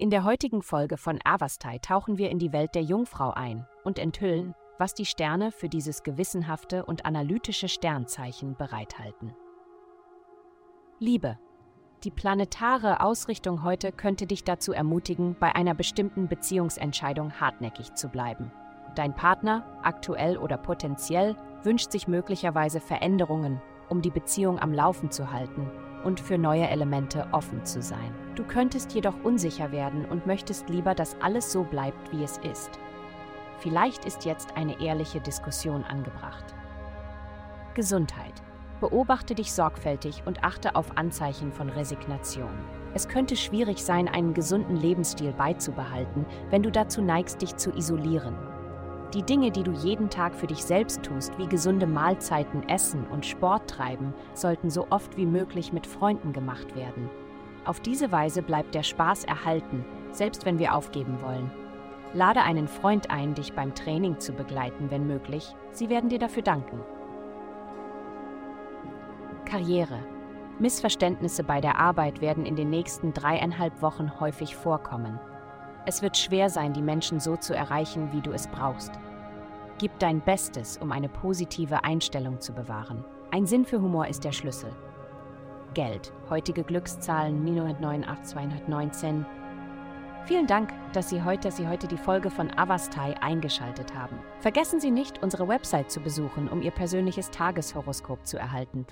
In der heutigen Folge von Avastai tauchen wir in die Welt der Jungfrau ein und enthüllen, was die Sterne für dieses gewissenhafte und analytische Sternzeichen bereithalten. Liebe. Die planetare Ausrichtung heute könnte dich dazu ermutigen, bei einer bestimmten Beziehungsentscheidung hartnäckig zu bleiben. Dein Partner, aktuell oder potenziell, wünscht sich möglicherweise Veränderungen, um die Beziehung am Laufen zu halten und für neue Elemente offen zu sein. Du könntest jedoch unsicher werden und möchtest lieber, dass alles so bleibt, wie es ist. Vielleicht ist jetzt eine ehrliche Diskussion angebracht. Gesundheit. Beobachte dich sorgfältig und achte auf Anzeichen von Resignation. Es könnte schwierig sein, einen gesunden Lebensstil beizubehalten, wenn du dazu neigst, dich zu isolieren. Die Dinge, die du jeden Tag für dich selbst tust, wie gesunde Mahlzeiten, Essen und Sport treiben, sollten so oft wie möglich mit Freunden gemacht werden. Auf diese Weise bleibt der Spaß erhalten, selbst wenn wir aufgeben wollen. Lade einen Freund ein, dich beim Training zu begleiten, wenn möglich. Sie werden dir dafür danken. Karriere. Missverständnisse bei der Arbeit werden in den nächsten dreieinhalb Wochen häufig vorkommen. Es wird schwer sein, die Menschen so zu erreichen, wie du es brauchst. Gib dein Bestes, um eine positive Einstellung zu bewahren. Ein Sinn für Humor ist der Schlüssel. Geld. Heutige Glückszahlen 989 219. Vielen Dank, dass Sie heute, dass Sie heute die Folge von Avastai eingeschaltet haben. Vergessen Sie nicht, unsere Website zu besuchen, um Ihr persönliches Tageshoroskop zu erhalten.